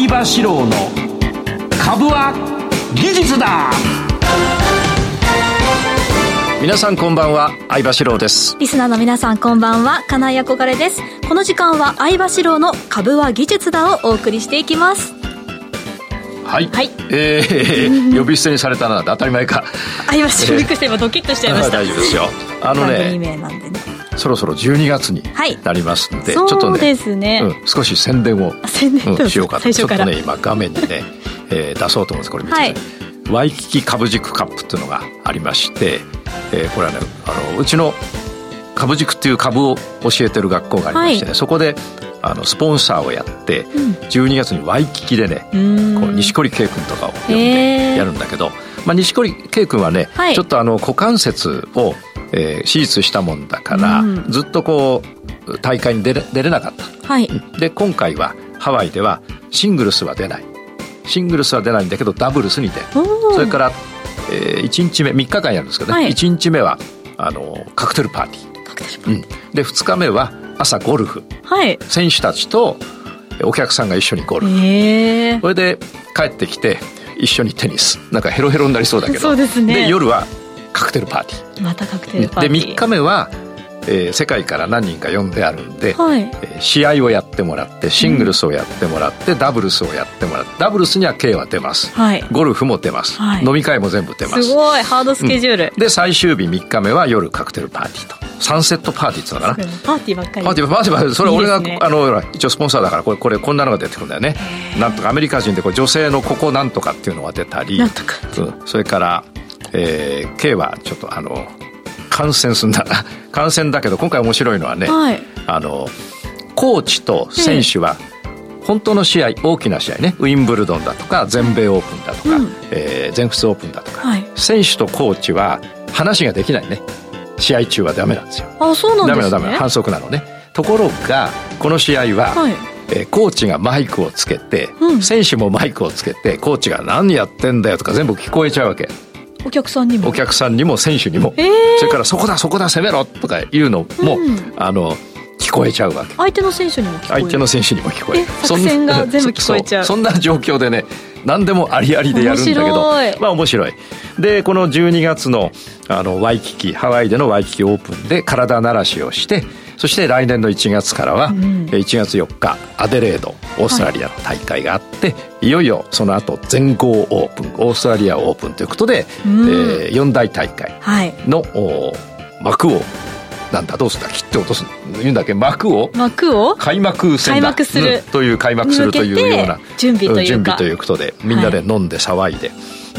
相場志郎の株は技術だ。皆さんこんばんは相場志郎です。リスナーの皆さんこんばんは金井憧れです。この時間は相場志郎の株は技術だをお送りしていきます。はい、はい。えー、呼び捨てにされたな当たり前か。相場志郎びっくりして今ドキッとしちゃいました。大丈夫ですよ。あの番組ね名なんでねそろそろ12月にはい。なりますんで、ちょっとねですね、うん、少し宣伝を、あ宣伝どうんしようかと。ちょっとね今画面にね、えー出そうと思うんです。これ見てください、ワイキキ株軸カップっていうのがありまして、えーこれはねあのうちの株軸っていう株を教えてる学校がありましてね、はい。そこであのスポンサーをやって、うん。12月にワイキキでね、こう錦織圭君とかを呼んでやるんだけど、まあ、錦織圭君はね、はい。ちょっとあの股関節を、えー手術したもんだから、うん。ずっとこう大会に出れ出れなかった。はい。で今回はハワイではシングルスは出ない。シングルスは出ないんだけどダブルスに出る。それから、え1日目3日間やるんですけどね、はい。1日目はあのカクテルパーティカクテルー、うん、で2日目は朝ゴルフ。はい。選手たちとお客さんが一緒にゴルフ。へえそれで帰ってきて一緒にテニス。なんかヘロヘロになりそうだけど。そうですね。夜はカクテルパーティー。またカクテルパーティー。で3日目は、えー世界から何人か呼んであるんで、はい。えー試合をやってもらってシングルスをやってもらって、ダブルスをやってもらってダブルスには K は出ます、はい。ゴルフも出ます、はい。飲み会も全部出ます。すごい。ハードスケジュール、で最終日3日目は夜カクテルパーティーと。サンセットパーティーってのかな。パーティーばっかり。パーティーパーティーパーティーそれ俺がいいねあの一応スポンサーだからこれこれこんなのが出てくるんだよね。なんとかアメリカ人でこう女性のここなんとかっていうのが出たり。なんとかうん。それから、えー、K はちょっとあの感染すんだ。な 感染だけど今回面白いのはね、はい。あのコーチと選手は本当の試合大きな試合ねウィンブルドンだとか全米オープンだとか、うん。えー全仏オープンだとか、はい。選手とコーチは話ができないね。試合中はダメなんですよ。あそうなんですね。ダメだダメだ反則なのね。ところがこの試合は、はい。えーコーチがマイクをつけて、うん。選手もマイクをつけてコーチが何やってんだよとか全部聞こえちゃうわけお客さんにも？お客さんにも選手にも、えー。それからそこだそこだ攻めろとかいうのも、うん。あの聞こえちゃうわけ。相手の選手にも聞こえる。相手の選手にも聞こえる。え作戦が全部聞こえちゃう。そそんな状況でね何でもありありでやるんだけどまあ面白い。でこの12月のあのワイキキハワイでのワイキキオープンで体慣らしをしてそして来年の1月からは、ん。え1月4日アデレードオーストラリアの大会があって、い、よいよその後全豪オープンオーストラリアオープンということで、うん。え4大大会はい。幕をなんだどうすんだ切って落とす言うんだっけ幕を幕を？開幕戦だ開幕する。うんという開幕するというような準備という準備ということでみんなで飲んで騒いで、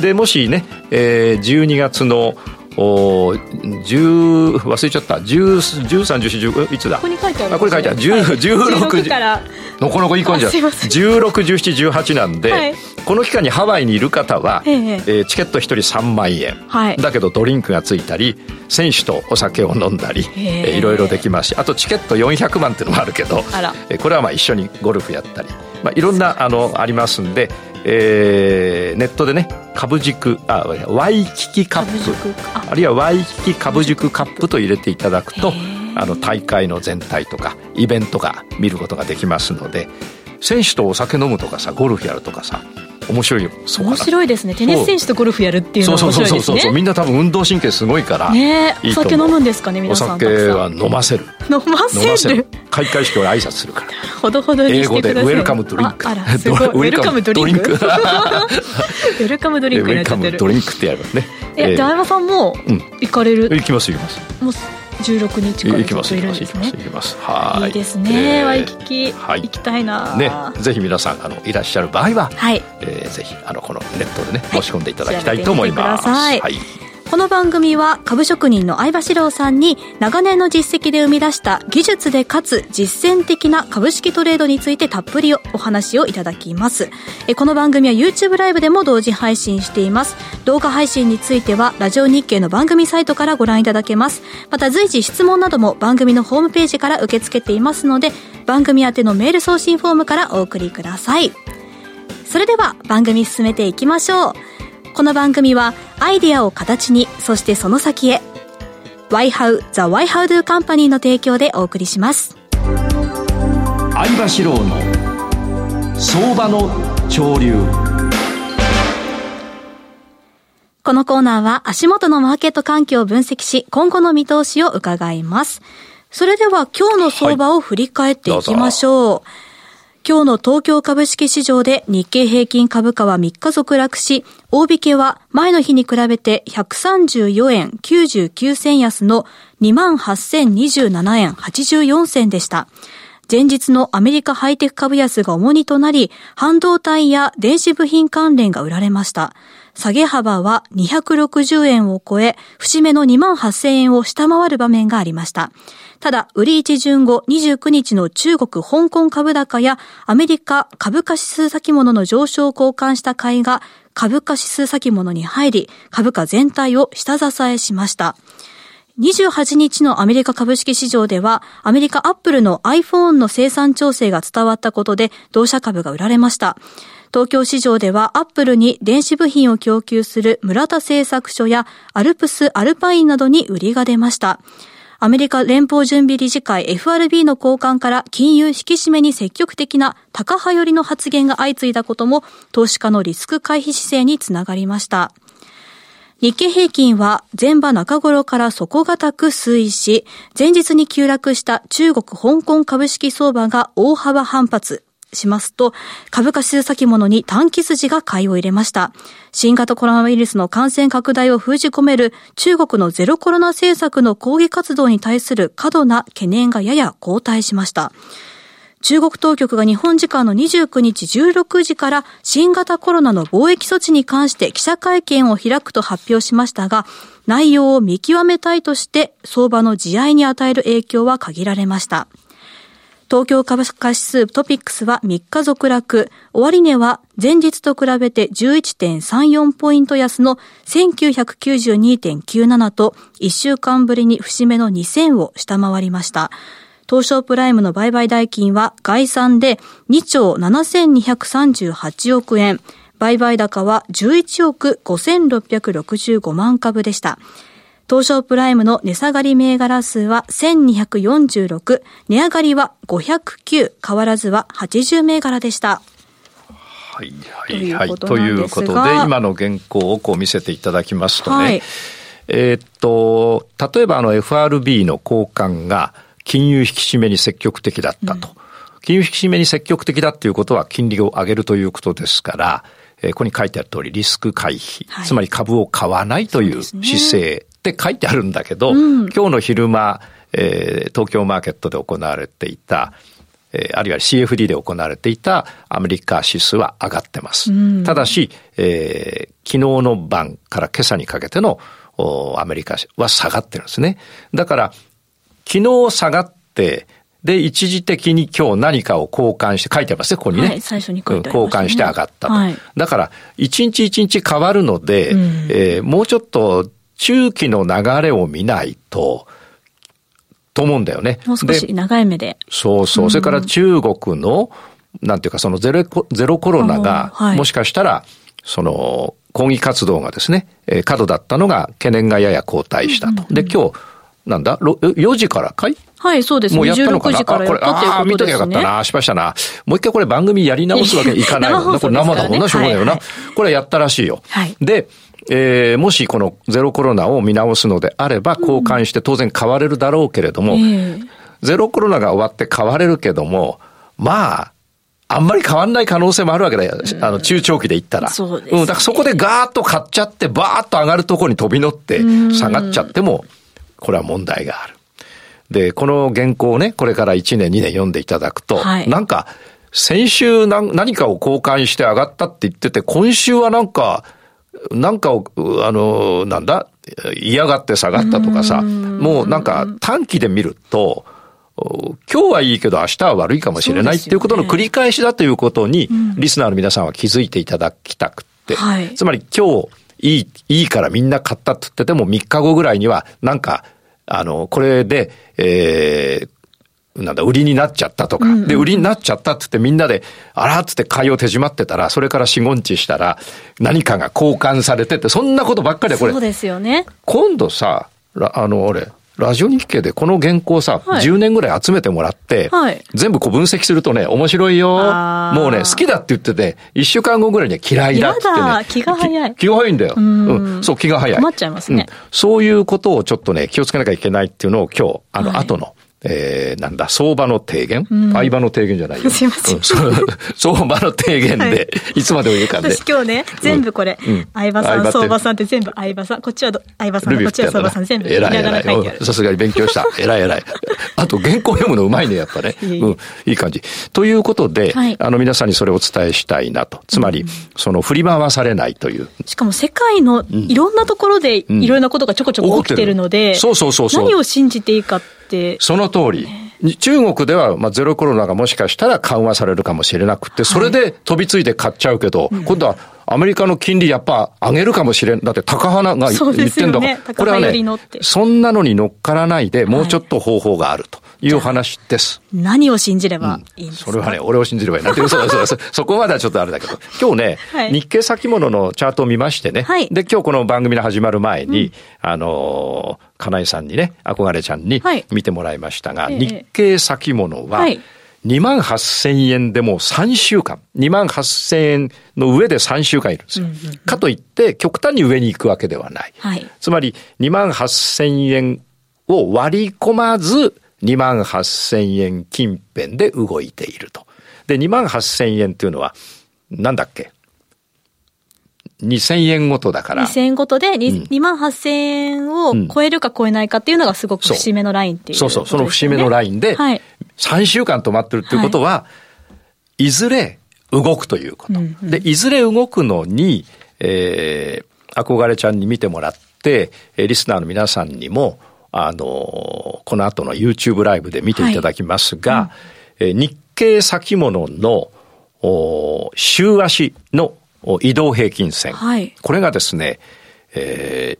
でもしね、えー、12月のお10忘れちゃった。131415いつだ？ここに書いてあるあこれ書いてある。10はい。16 16から。のこのこいいません。161718なんで、はい。この期間にハワイにいる方は、えええーチケット1人3万円、はい。だけどドリンクがついたり選手とお酒を飲んだり、へえ。えーいろいろできますしあとチケット400万っていうのもあるけどあら。えーこれはまあ一緒にゴルフやったり、まあ、いろんなあのありますんで、えーネットでね株軸あワイキキカッ株プ軸ああるいはワイキキ株軸カップと入れていただくとあの大会の全体とかイベントが見ることができますので選手とお酒飲むとかさゴルフやるとかさ面白いよ。面な。白いですね。テニス選手とゴルフやるっていうのそうは面白いですそうそう。そうそうみねんな多分運動神経すごいから。ねお酒飲むんですかねお皆さん。酒は飲ませる。飲ませる？開会式俺挨拶するから。ほどほどに英語で「してください。ウェルカムドリンク」ああらすごい。ウェルカムドリンク。ウ ウェルカムドリンク。になっちゃってる。ドリンクってやるね。えで相葉さんもうん。行かれる？行きます行きます。もう16日から行きますずっといるんですね。行きますはい。いいですね、えーワイキキ、はい。行きたいな。ねぜひ皆さんあのいらっしゃる場合は、はい。えーぜひあのこのネットでねはい申し込んでいただきたいと思います。はいこの番組は株職人の相場志郎さんに長年の実績で生み出した技術でかつ実践的な株式トレードについてたっぷりお話をいただきます。えこの番組は YouTube ライブでも同時配信しています。動画配信についてはラジオ日経の番組サイトからご覧いただけます。また随時質問なども番組のホームページから受け付けていますので番組宛てのメール送信フォームからお送りください。それでは番組進めていきましょう。この番組はアイデアを形に、そしてその先へ。YHOW The YHOW Do Company の提供でお送りします。相場志郎の相場の潮流このコーナーは足元のマーケット環境を分析し、今後の見通しを伺います。それでは今日の相場を振り返っていきましょう。はい今日の東京株式市場で日経平均株価は3日続落し、大引けは前の日に比べて134円99銭安の28,027円84銭でした。前日のアメリカハイテク株安が重荷となり、半導体や電子部品関連が売られました。下げ幅は260円を超え、節目の2万8000円を下回る場面がありました。ただ、売り一巡後29日の中国、香港株高やアメリカ株価指数先物の上昇を交換した買いが株価指数先物に入り、株価全体を下支えしました。28日のアメリカ株式市場では、アメリカアップルの iPhone の生産調整が伝わったことで、同社株が売られました。東京市場ではアップルに電子部品を供給する村田製作所やアルプス・アルパインなどに売りが出ました。アメリカ連邦準備理事会 FRB の交換から金融引き締めに積極的な高派寄りの発言が相次いだことも投資家のリスク回避姿勢につながりました。日経平均は前場中頃から底堅く推移し、前日に急落した中国香港株式相場が大幅反発。しますと、株価指数先物に短期筋が買いを入れました。新型コロナウイルスの感染拡大を封じ込める中国のゼロコロナ政策の抗議活動に対する過度な懸念がやや後退しました。中国当局が日本時間の29日16時から新型コロナの貿易措置に関して記者会見を開くと発表しましたが、内容を見極めたいとして相場の地合いに与える影響は限られました。東京株価指数トピックスは3日続落。終値は前日と比べて11.34ポイント安の1992.97と1週間ぶりに節目の2000を下回りました。東証プライムの売買代金は概算で2兆7238億円。売買高は11億5665万株でした。東証プライムの値下がり銘柄数は1246、値上がりは509、変わらずは80銘柄でした。はいはいはい。ということで、今の原稿をこう見せていただきますとね、はい、えっと、例えばあの FRB の高官が金融引き締めに積極的だったと。うん、金融引き締めに積極的だっていうことは金利を上げるということですから、えー、ここに書いてある通りリスク回避、はい、つまり株を買わないという姿勢って書いてあるんだけど、うん、今日の昼間、えー、東京マーケットで行われていた、えー、あるいは CFD で行われていたアメリカ指数は上がってます。うん、ただし、えー、昨日の晩から今朝にかけてのアメリカは下がってるんですね。だから、昨日下がって、で、一時的に今日何かを交換して、書いてますね、ここにね。はい、最初に書いてね、交換して上がったと。はい、だから、一日一日変わるので、うん、えー、もうちょっと中期の流れを見ないと、と思うんだよね。もう少し長い目で。そうそう。それから中国の、なんていうかそのゼロゼロコロナが、もしかしたら、その抗議活動がですね、えー、過度だったのが懸念がやや後退したと。で、今日、なんだ ?4 時からかい？はい、そうです。もうやったのかな？あ、これ、ああ、見ときゃよかったな。失敗したな。もう一回これ番組やり直すわけにいかないもんな。これ生だもんな、しょうがないよな。これやったらしいよ。はい、で、えー、もしこのゼロコロナを見直すのであれば、交換して当然変われるだろうけれども、うんえー、ゼロコロナが終わって変われるけども、まあ、あんまり変わんない可能性もあるわけだよ。あの、中長期で言ったら。そうです、ね、うん。だからそこでガーッと買っちゃって、バーッと上がるとこに飛び乗って下がっちゃっても、これは問題がある。で、この原稿をね、これから1年、2年読んでいただくと、はい、なんか、先週何かを交換して上がったって言ってて、今週はなんか、なんかを、あの、なんだ、嫌がって下がったとかさ、もうなんか短期で見ると、今日はいいけど明日は悪いかもしれないっていうことの繰り返しだということに、リスナーの皆さんは気づいていただきたくて、つまり今日いい、いいからみんな買ったって言ってても3日後ぐらいにはなんか、あの、これで、えー、なんだ、売りになっちゃったとか、で、売りになっちゃったって言ってみんなで、あらっつって買いを手締まってたら、それから四五日したら、何かが交換されてて、そんなことばっかりで、これ。そうですよね。今度さ、あの、俺、ラジオ日経でこの原稿さ、はい10年ぐらい集めてもらって、はい全部こう分析するとね、面白いよ。もうね、好きだって言ってて、1週間後ぐらいには嫌いだって言ってね。気が早いき気が早いんだよ。んうん。そう、気が早い。困っちゃいますねうんそういうことをちょっとね、気をつけなきゃいけないっていうのを今日、あの、はい後の、えー、なんだ、相場の提言、相場の提言じゃないよ。すいません相場の提言で、い、つまでも言うかんで。私今日ね、全部これうん、相葉さん、相場さんって全部相葉さん、こっちはど相葉さんこっちは相場さん、全部ひらい偉い書い。さすがに勉強した。偉い偉い。あと原稿読むのうまいね、やっぱね。いえいえうん。いい感じ。ということで、はいあの皆さんにそれをお伝えしたいなと。つまり、その振り回されないという。しかも世界のいろんなところでいろんなことがちょこちょこ起きてるので、そうそうそうそう。何を信じていいかって、その通り。中国では、まあ、ゼロコロナがもしかしたら緩和されるかもしれなくて、それで飛びついて買っちゃうけど、今度はアメリカの金利やっぱ上げるかもしれん。だって高花が言ってんだから、ねこれはねて、そんなのに乗っからないで、もうちょっと方法があるという話です。何を信じればいいんですか、それはね、俺を信じればいいな。っていう、そうそうそう。そこまではちょっとあれだけど。今日ね、はい。日経先物のチャートを見ましてね。はい。で、今日この番組の始まる前に、あのー、金井さんにね、憧れちゃんにはい。見てもらいましたが、ええ。日経先物は、はい2万8000円でもう3週間、2万8000円の上で3週間いるんですよ。かといって、極端に上に行くわけではない。はいつまり、2万8000円を割り込まず、2万8000円近辺で動いていると。で、2万8000円っていうのは、なんだっけ ?2000 円ごとだから。2000円ごとでうん 2, 2万8000円を超えるか超えないかっていうのがすごく節目のラインっていうそうそう、その節目のラインで、はい。3週間止まってるっていうことは、い、ずれ動くということ。うんうん。で、いずれ動くのに、えー、憧れちゃんに見てもらって、えーリスナーの皆さんにも、あのーこの後の YouTube ライブで見ていただきますが、えー日経先物の、週足のお移動平均線。はい。これがですね、え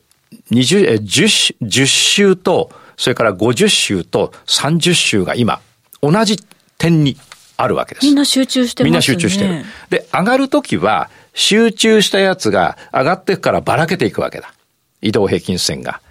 ー、20えー 10, 週10週と、それから50週と30週が今、同じ点にあるわけです。みんな集中してね。みんな集中してる。で、上がるときは、集中したやつが上がっていくからばらけていくわけだ。移動平均線が。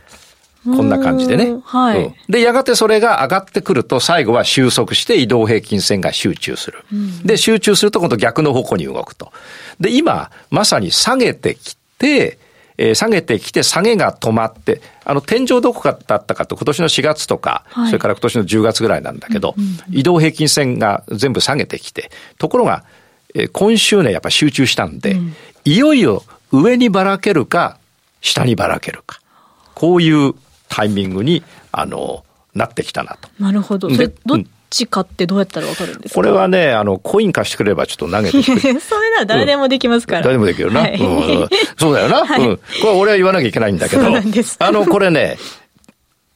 こんな感じでね。はいうんで、やがてそれが上がってくると、最後は収束して移動平均線が集中する。で、集中すると今度逆の方向に動くと。で、今、まさに下げてきて、えー下げてきて、下げが止まって、あの、天井どこかだったかと、今年の4月とか、はいそれから今年の10月ぐらいなんだけど、移動平均線が全部下げてきて、ところが、えー今週ね、やっぱ集中したんで、いよいよ上にばらけるか、下にばらけるか。こういうタイミングに、あの、なってきたなと。なるほど。でそれ、どっちかってどうやったらわかるんですか？これはね、あの、コイン貸してくれればちょっと投げてく れそういうのは誰でもできますから。誰でもできるな。はいうんそうだよな、はいうん。これは俺は言わなきゃいけないんだけど。そうなんですあの、これね、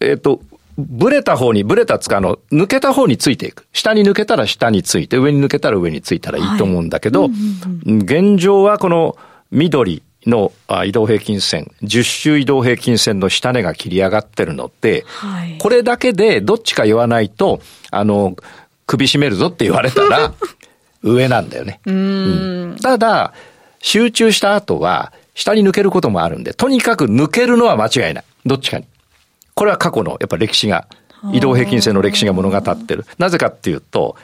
えっ、と、ブレた方に、ブレたつかあの、抜けた方についていく。下に抜けたら下について、上に抜けたら上についたらいいと思うんだけど、現状はこの緑のあ移動平均線、10周移動平均線の下値が切り上がってるので、はいこれだけでどっちか言わないと、あの、首絞めるぞって言われたら、上なんだよね。うんただ、集中した後は、下に抜けることもあるんで、とにかく抜けるのは間違いない。どっちかに。これは過去のやっぱ歴史が、移動平均線の歴史が物語ってる。なぜかっていうと、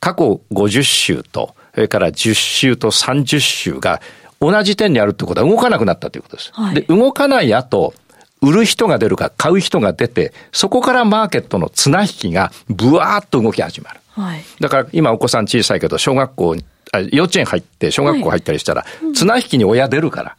過去50週と、それから10週と30週が同じ点にあるってことは動かなくなったということです。はいで、動かない後、売る人が出るか買う人が出て、そこからマーケットの綱引きがブワーッと動き始まる。はい。だから今お子さん小さいけど、小学校、あ幼稚園入って小学校入ったりしたら、綱引きに親出るから。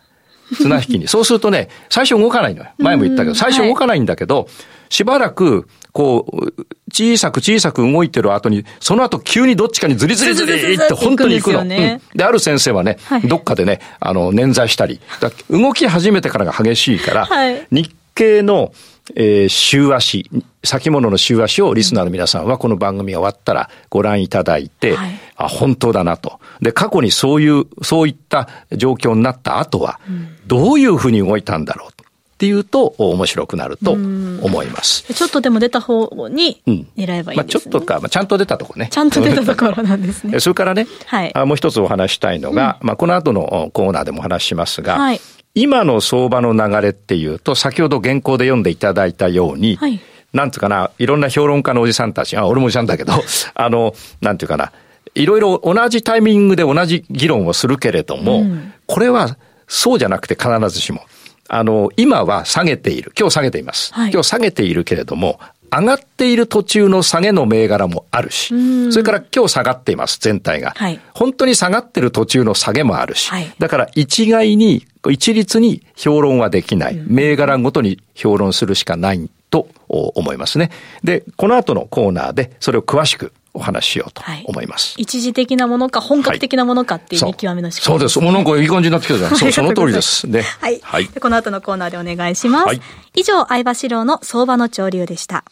綱引きに。そうするとね、最初動かないのよ。前も言ったけど、最初動かないんだけど、しばらく、こう、小さく小さく動いてる後に、その後急にどっちかにズリズリズリって本当に行くの。である先生はね、はい。どっかでね、あの、捻挫したり、だ動き始めてからが激しいから、はい。日経の、えー週足、先物の週足をリスナーの皆さんはこの番組が終わったらご覧いただいて、はいあ、本当だなと。で、過去にそういう、そういった状況になった後は、どういうふうに動いたんだろうっていうと面白くなると思います。ちょっとでも出た方にうん狙えばいいまあんですね。ちょっとか、まあちゃんと出たとこね。ちゃんと出たところなんですね え。それからね、はいあもう一つお話したいのが、まあこの後のおコーナーでもお話ししますが、はい今の相場の流れっていうと、先ほど原稿で読んでいただいたように、はいなんつうかな、いろんな評論家のおじさんたち、あ、俺もおじさんだけど、あの、なんていうかな、いろいろ同じタイミングで同じ議論をするけれども、うん、これはそうじゃなくて必ずしも、あの、今は下げている。今日下げています。はい、今日下げているけれども、上がっている途中の下げの銘柄もあるし、それから今日下がっています、全体が。はい、本当に下がってる途中の下げもあるし、はい、だから一概に、一律に評論はできない。銘柄ごとに評論するしかないと思いますね。で、この後のコーナーでそれを詳しくお話ししようと思います、はい、一時的なものか本格的なものかっていう見極めの仕方、はい、そうです。もうなんかいい感じになってきたじゃん。そう、その通りです。ね。はい。はい、この後のコーナーでお願いします。はい、以上、相場志郎の相場の潮流でした。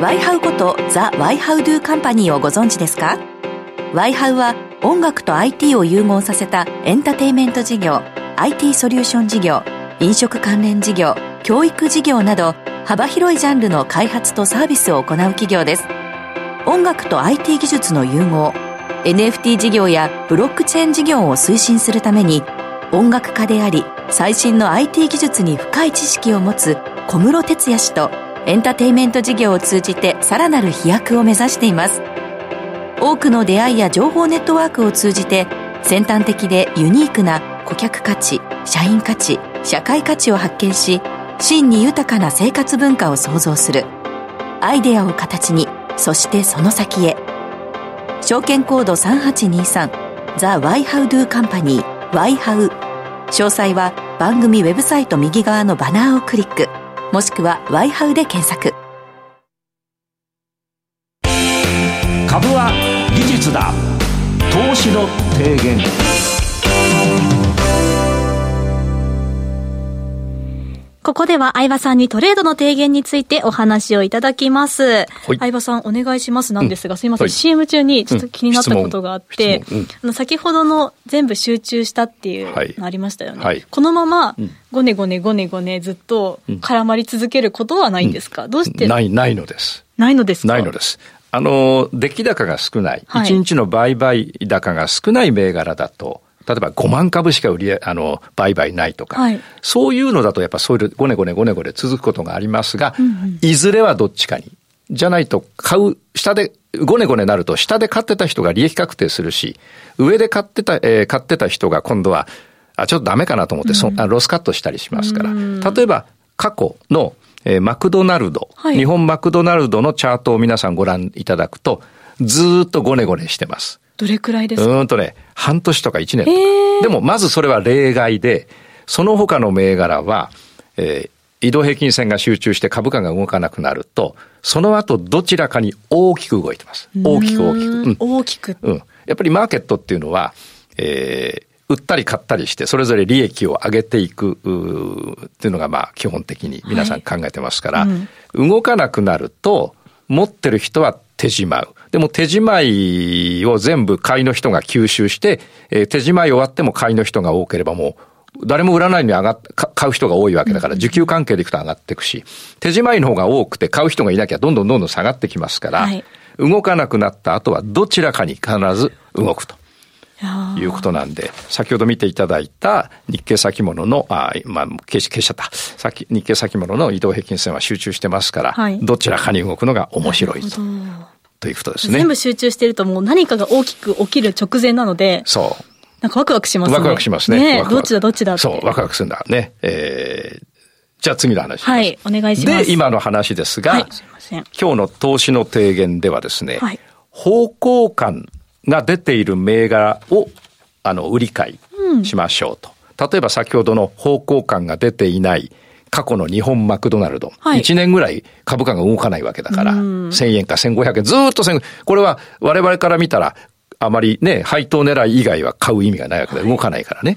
ワイハウことザ・ワイハウドゥカンパニーをご存知ですか？ワイハウは音楽と IT を融合させたエンターテイメント事業、IT ソリューション事業、飲食関連事業、教育事業など幅広いジャンルの開発とサービスを行う企業です。音楽と IT 技術の融合 NFT 事業やブロックチェーン事業を推進するために音楽家であり最新の IT 技術に深い知識を持つ小室哲哉氏とエンターテインメント事業を通じてさらなる飛躍を目指しています。多くの出会いや情報ネットワークを通じて先端的でユニークな顧客価値社員価値社会価値を発見し真に豊かな生活文化を創造する。アイデアを形にそしてその先へ。証券コード3823ザ・ワイハウドゥカンパニーワイハウ。詳細は番組ウェブサイト右側のバナーをクリック。もしくはワイハウで検索。ここでは相葉さんにトレードの提言についてお話をいただきます。はい、相葉さんお願いします。なんですが、うん、すいません、はい、CM 中にちょっと気になったことがあって、うん、あの先ほどの全部集中したっていうのありましたよね。はい、このまま、ごねごねごねごねずっと絡まり続けることはないんですか、どうして？ない、ないのです。ないのですないのです。あの、出来高が少ない、一、日の売買高が少ない銘柄だと、例えば5万株しか売り、あの、売買ないとか、はい、そういうのだとやっぱそういうごねごねごねごね続くことがありますが、うんうん、いずれはどっちかに。じゃないと買う、下で、ごねごねなると下で買ってた人が利益確定するし、上で買ってた、えー、買ってた人が今度は、あ、ちょっとダメかなと思って、うん、ロスカットしたりしますから。例えば、過去の、えー、マクドナルド、はい、日本マクドナルドのチャートを皆さんご覧いただくと、ずっとごねごねしてます。どれくらいですか？うんとね、半年とか1年とか。でも、まずそれは例外で、その他の銘柄は、えー、移動平均線が集中して株価が動かなくなると、その後どちらかに大きく動いてます。大きく大きく。うん、大きく。うん。やっぱりマーケットっていうのは、えー、売ったり買ったりして、それぞれ利益を上げていくっていうのが、まあ、基本的に皆さん考えてますから、はいうん、動かなくなると、持ってる人は手じまう。でも手じまいを全部買いの人が吸収して、えー、手じまい終わっても買いの人が多ければもう、誰も売らないのに上がっ、買う人が多いわけだから、需給関係でいくと上がっていくし、手じまいの方が多くて買う人がいなきゃどんどんどんどん下がってきますから、はい、動かなくなった後はどちらかに必ず動くと。いうことなんで、先ほど見ていただいた日経先物の、あまあ、消し、消しちゃった。日経先物の移動平均線は集中してますから、はい、どちらかに動くのが面白いと。ということですね。全部集中してるともう何かが大きく起きる直前なので。そう。なんかワクワクしますね。ワクワクしますね。ねどっちだどっちだそう、ワクワクするんだね。えー、じゃあ次の話はい、お願いします。で、今の話ですが、はい、すいません今日の投資の提言ではですね、はい、方向感が出ている銘柄をあの、売り買いしましょうと。うん、例えば先ほどの方向感が出ていない過去の日本マクドナルド。はい、1年ぐらい株価が動かないわけだから、うん、1000円か1500円、ずっと1000円。これは我々から見たら、あまりね、配当狙い以外は買う意味がないわけで、動かないからね。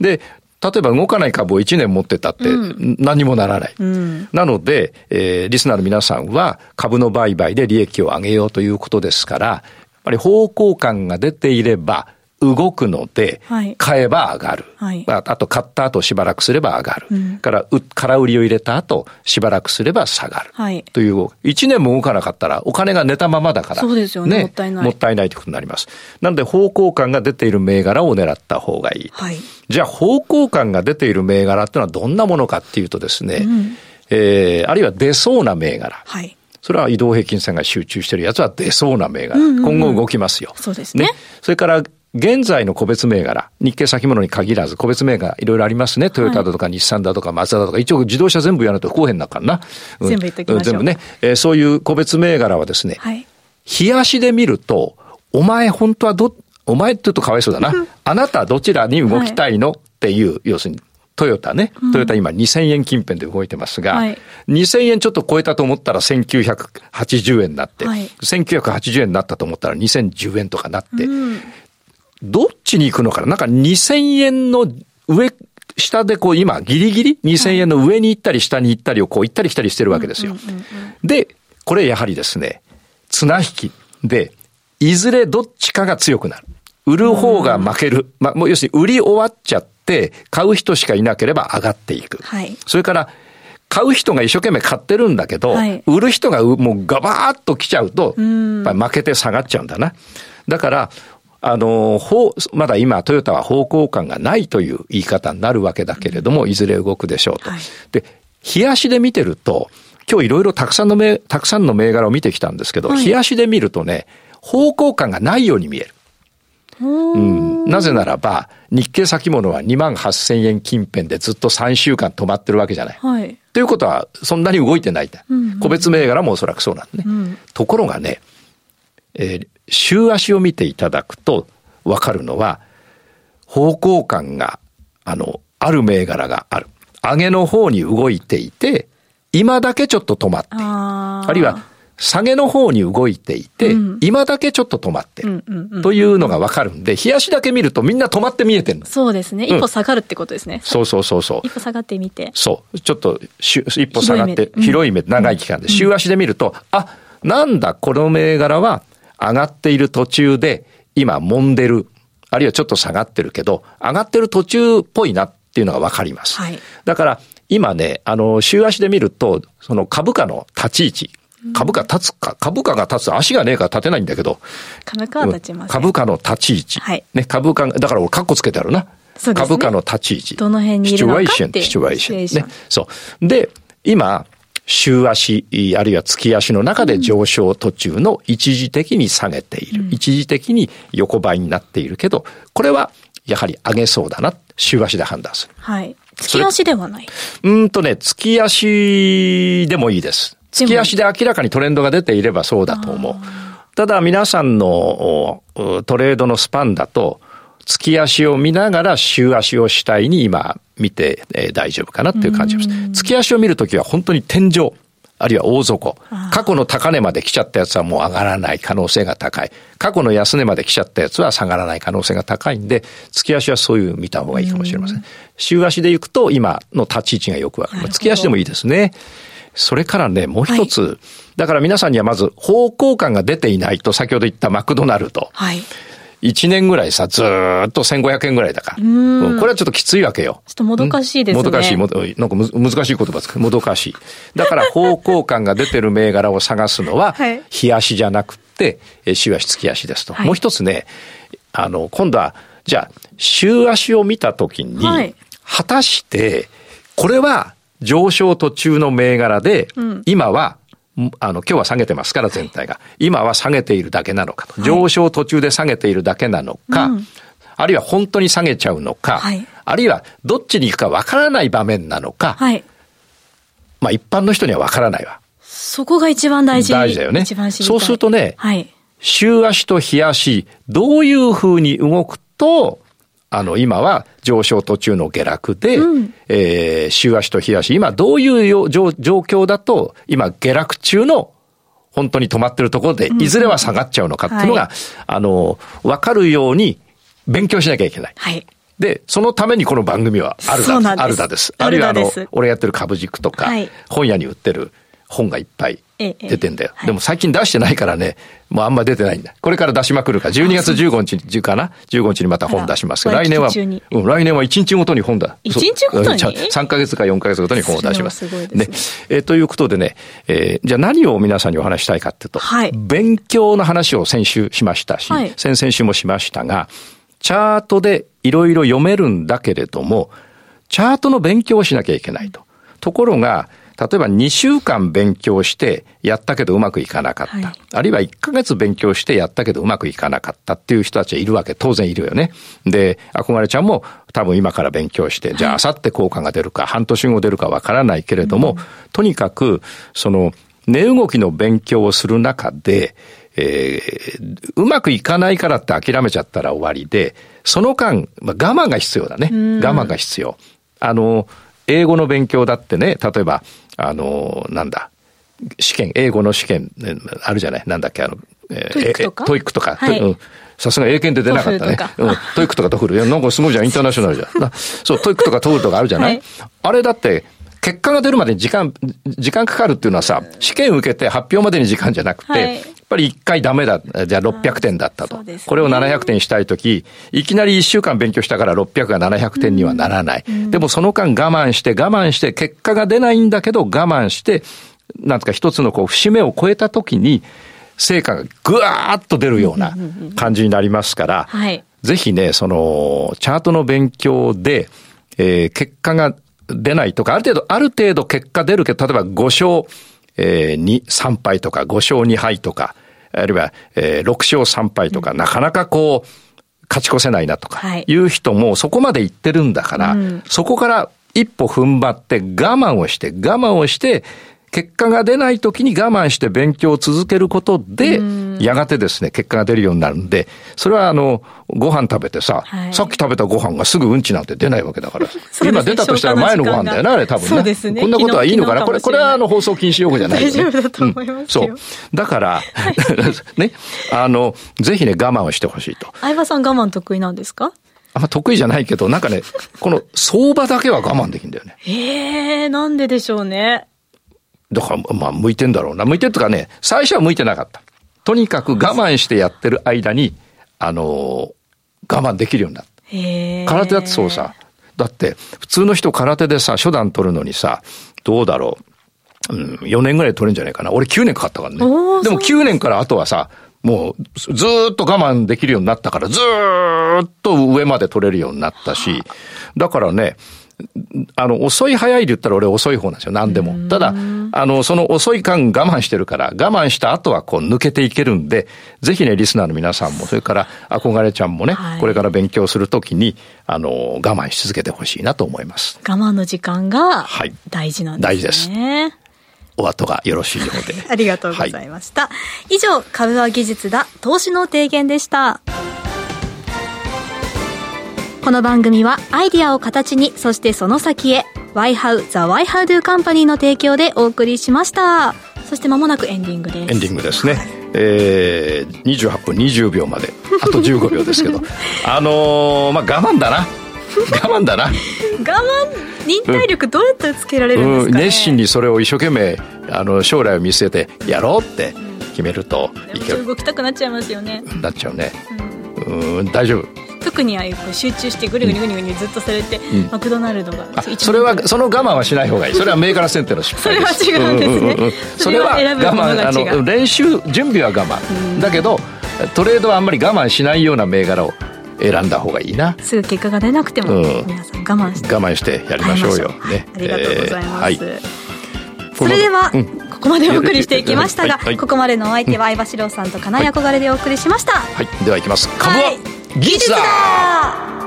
で、例えば動かない株を1年持ってたって何もならない。うん、なので、えー、リスナーの皆さんは株の売買で利益を上げようということですから、やっぱり方向感が出ていれば、動くので、買えば上がる。はい、あと買った後しばらくすれば上がる。うん、から、空売りを入れた後しばらくすれば下がる。はい、という、1年も動かなかったらお金が寝たままだから。そうですよね。ねもったいない。もったいないということになります。なので方向感が出ている銘柄を狙った方がいい。はい、じゃあ方向感が出ている銘柄っていうのはどんなものかっていうとですね、うんえー、あるいは出そうな銘柄。はい。それは移動平均線が集中してるやつは出そうな銘柄。今後動きますよ。そうですねそれから、現在の個別銘柄、日経先物に限らず個別銘柄いろいろありますね。トヨタだとか日産だとかマツダだとか、一応自動車全部やらないと不公平なからな。うん。全部言っときまし全部ね、えーそういう個別銘柄はですね、はい。冷やしで見ると、お前本当はど、お前って言うとかわいそうだな。あなたどちらに動きたいの、っていう、要するに、トヨタね。トヨタ今2000円近辺で動いてますが、はい。2000円ちょっと超えたと思ったら1980円になって、はい。1980円になったと思ったら2010円とかなって、どっちに行くのかな？なんか2000円の上、下でこう今ギリギリ？2000円の上に行ったり下に行ったりをこう行ったり来たりしてるわけですよ。で、これやはりですね、綱引きで、いずれどっちかが強くなる。売る方が負ける。まあ、もう要するに売り終わっちゃって、買う人しかいなければ上がっていく。はいそれから、買う人が一生懸命買ってるんだけど、はい売る人がうもうガバーッと来ちゃうと、んやっぱり負けて下がっちゃうんだな。だから、あの、ほうまだ今トヨタは方向感がないという言い方になるわけだけれども、いずれ動くでしょうと。はいで、冷やしで見てると、今日いろいろたくさんの銘、たくさんの銘柄を見てきたんですけど、はい冷やしで見るとね、方向感がないように見える。うん、なぜならば、日経先物は2万8000円近辺でずっと3週間止まってるわけじゃない。はい。ということは、そんなに動いてない。うんうん個別銘柄もおそらくそうなんでね。うんところがね、えー週足を見ていただくとわかるのは、方向感が、あの、ある銘柄がある。上げの方に動いていて、今だけちょっと止まっている。あるいは、下げの方に動いていて、うん今だけちょっと止まってる。うんうんうんというのがわかるんで、冷やしだけ見るとみんな止まって見えてるの。そうですね。一歩下がるってことですね。そうそうそうそう一。歩下がってみて。そう。ちょっとしゅ、一歩下がって、広い目広い目、長い期間で、週足で見ると、あ、なんだ、この銘柄は上がっている途中で、今、揉んでる。あるいはちょっと下がってるけど、上がってる途中っぽいなっていうのがわかります。はいだから、今ね、あの、週足で見ると、その株価の立ち位置。株価立つか、株価が立つ、足がねえから立てないんだけど、株価は立ちます、ね株価の立ち位置。はいね、株価が、だから俺カッコつけてあるな。そうですね株価の立ち位置。どの辺にいるのかっていうシチュエーション、シチュエーション。シチュエーションね。そう。で、今、週足、あるいは月足の中で上昇途中の一時的に下げている。一時的に横ばいになっているけど、これはやはり上げそうだな。週足で判断する。はい。月足ではない。うーんとね、月足でもいいです。月足で明らかにトレンドが出ていればそうだと思う。ただ皆さんのおトレードのスパンだと、月足を見ながら週足を主体に今見て、えー大丈夫かなっていう感じがします。月足を見るときは本当に天井、あるいは大底。過去の高値まで来ちゃったやつはもう上がらない可能性が高い。過去の安値まで来ちゃったやつは下がらない可能性が高いんで、月足はそういう見た方がいいかもしれません。週足で行くと今の立ち位置がよくわかる。月足でもいいですね。それからね、もう一つ。だから皆さんにはまず方向感が出ていないと、先ほど言ったマクドナルド。はい。1年ぐらいさ、ずーっと1500円ぐらいだから。うんこれはちょっときついわけよ。ちょっともどかしいですね。もどかしい、もどなんかむ難しい言葉ですけど、もどかしい。だから方向感が出てる銘柄を探すのは、はい日足じゃなくて、えー週足、月足ですと。はいもう一つね、あの、今度は、じゃあ、週足を見たときに、はい果たして、これは上昇途中の銘柄で、ん今は、んあの、今日は下げてますから、全体が。今は下げているだけなのかと。はい上昇途中で下げているだけなのか、うんあるいは本当に下げちゃうのか、はいあるいはどっちに行くかわからない場面なのか、はい。まあ一般の人にはわからないわ。そこが一番大事。大事だよね。そうするとねはい。週足と日足、どういう風に動くと、あの、今は上昇途中の下落で、うんえー週足と日足、今どういうよ状状況だと、今下落中の本当に止まってるところで、いずれは下がっちゃうのかっていうのが、はあの、わかるように勉強しなきゃいけない。はい。で、そのためにこの番組はあるだ、あるだです。あるいはあの俺やってる株軸とか、はい本屋に売ってる本がいっぱいええ出てんだよ。はいでも最近出してないからね、もうあんま出てないんだ。これから出しまくるから、12月15日に、かな ?15 日にまた本出します来年は、うん、来年は1日ごとに本だ。一日ごとに？そううん3ヶ月か4ヶ月ごとに本を出します。すねえーということでね、えーじゃあ何を皆さんにお話したいかっていうと、はい勉強の話を先週しましたし、はい先々週もしましたが、チャートでいろいろ読めるんだけれども、チャートの勉強をしなきゃいけないと。ところが、例えば2週間勉強してやったけどうまくいかなかった。はい、あるいは1ヶ月勉強してやったけどうまくいかなかったっていう人たちはいるわけ、当然いるよね。で、憧れちゃんも多分今から勉強して、じゃあ明後日効果が出るか、半年後出るかわからないけれども、うん、とにかく、その、値動きの勉強をする中で、えー、うまくいかないからって諦めちゃったら終わりで、その間、まあ、我慢が必要だね。我慢が必要。あの、英語の勉強だってね、例えば、あの、なんだ、試験、英語の試験、あるじゃない？なんだっけ、あの、えー、 TOEIC とか？ TOEIC とか？はいうんさすが英検で出なかったね。うん。 TOEIC とか TOEFL。いや、なんかすごいじゃん。インターナショナルじゃん。そう、 TOEIC とか TOEFL とかあるじゃない、はい、あれだって、結果が出るまでに時間、時間かかるっていうのはさ、試験受けて発表までに時間じゃなくて、はい、やっぱり一回ダメだ、じゃあ600点だったと。ね、これを700点したいとき、いきなり1週間勉強したから600が700点にはならない。うん、でもその間我慢して我慢して、結果が出ないんだけど我慢して、なんつか一つのこう節目を超えたときに、成果がぐわーっと出るような感じになりますから、はい、ぜひね、その、チャートの勉強で、えー、結果が出ないとか、ある程度、ある程度結果出るけど、例えば5勝、えー、2、3敗とか、5勝2敗とか、あるいは、えー、6勝3敗とか、うん、なかなかこう、勝ち越せないなとか、いう人もそこまで行ってるんだから、うん、そこから一歩踏ん張って我慢をして、我慢をして、結果が出ない時に我慢して勉強を続けることで、やがてですね、結果が出るようになるんで、それはあの、ご飯食べてさ、はい、さっき食べたご飯がすぐうんちなんて出ないわけだから。今出たとしたら前のご飯だよな、あれ多分ね。そうですね。こんなことはいいのかな？これ、これはあの放送禁止用語じゃない、ね、大丈夫だと思います、うん、そう。だから、ね、あの、ぜひね、我慢をしてほしいと。相葉さん我慢得意なんですか？あんま得意じゃないけど、なんかね、この相場だけは我慢できるんだよね。ええー、なんででしょうね。だから、まあ、向いてんだろうな。向いてるとかね、最初は向いてなかった。とにかく我慢してやってる間に、あのー、我慢できるようになった。空手だってそうさ。だって、普通の人空手でさ、初段取るのにさ、どうだろう。うん、4年ぐらい取れるんじゃないかな。俺9年かかったからね。でも9年からあとはさ、もうずっと我慢できるようになったから、ずっと上まで取れるようになったし、だからね、あの、遅い早いで言ったら俺遅い方なんですよ、何でも。ただ、あの、その遅い間我慢してるから、我慢した後はこう抜けていけるんで、ぜひね、リスナーの皆さんも、それから憧れちゃんもね、はい、これから勉強するときに、あの、我慢し続けてほしいなと思います。我慢の時間が大事なんですね。大事です。お後がよろしいようで。ありがとうございました。はい、以上、株は技術だ、投資の提言でした。この番組はアイディアを形に、そしてその先へ、YHOW The YHOW Do Company の提供でお送りしました。そして間もなくエンディングです。エンディングですね。えー、28分20秒まで、あと15秒ですけど、あのー、まあ我慢だな。我慢だな。我慢、忍耐力どうやってつけられるんですか、ね？うん、熱心にそれを一生懸命、あの、将来を見据えてやろうって決めるといける。動きたくなっちゃいますよね。なっちゃうね。うん、大丈夫。特にああいう集中してぐるぐるぐるぐるずっとされて、うん、マクドナルドがそれはその我慢はしない方がいい。それは銘柄選定の失敗です。それは違うんですね、うんうんうん、それは我慢あの練習準備は我慢、だけどトレードはあんまり我慢しないような銘柄を選んだ方がいいな。すぐ結果が出なくても、皆さん我慢して我慢してやりましょうよ、ね、ありがとうございます、えーはい。それでは、うん、ここまでお送りしていきましたが、はい、ここまでのお相手は相葉史郎さんと金井憧れでお送りしました、はい、ではいきます。株は、技術だ。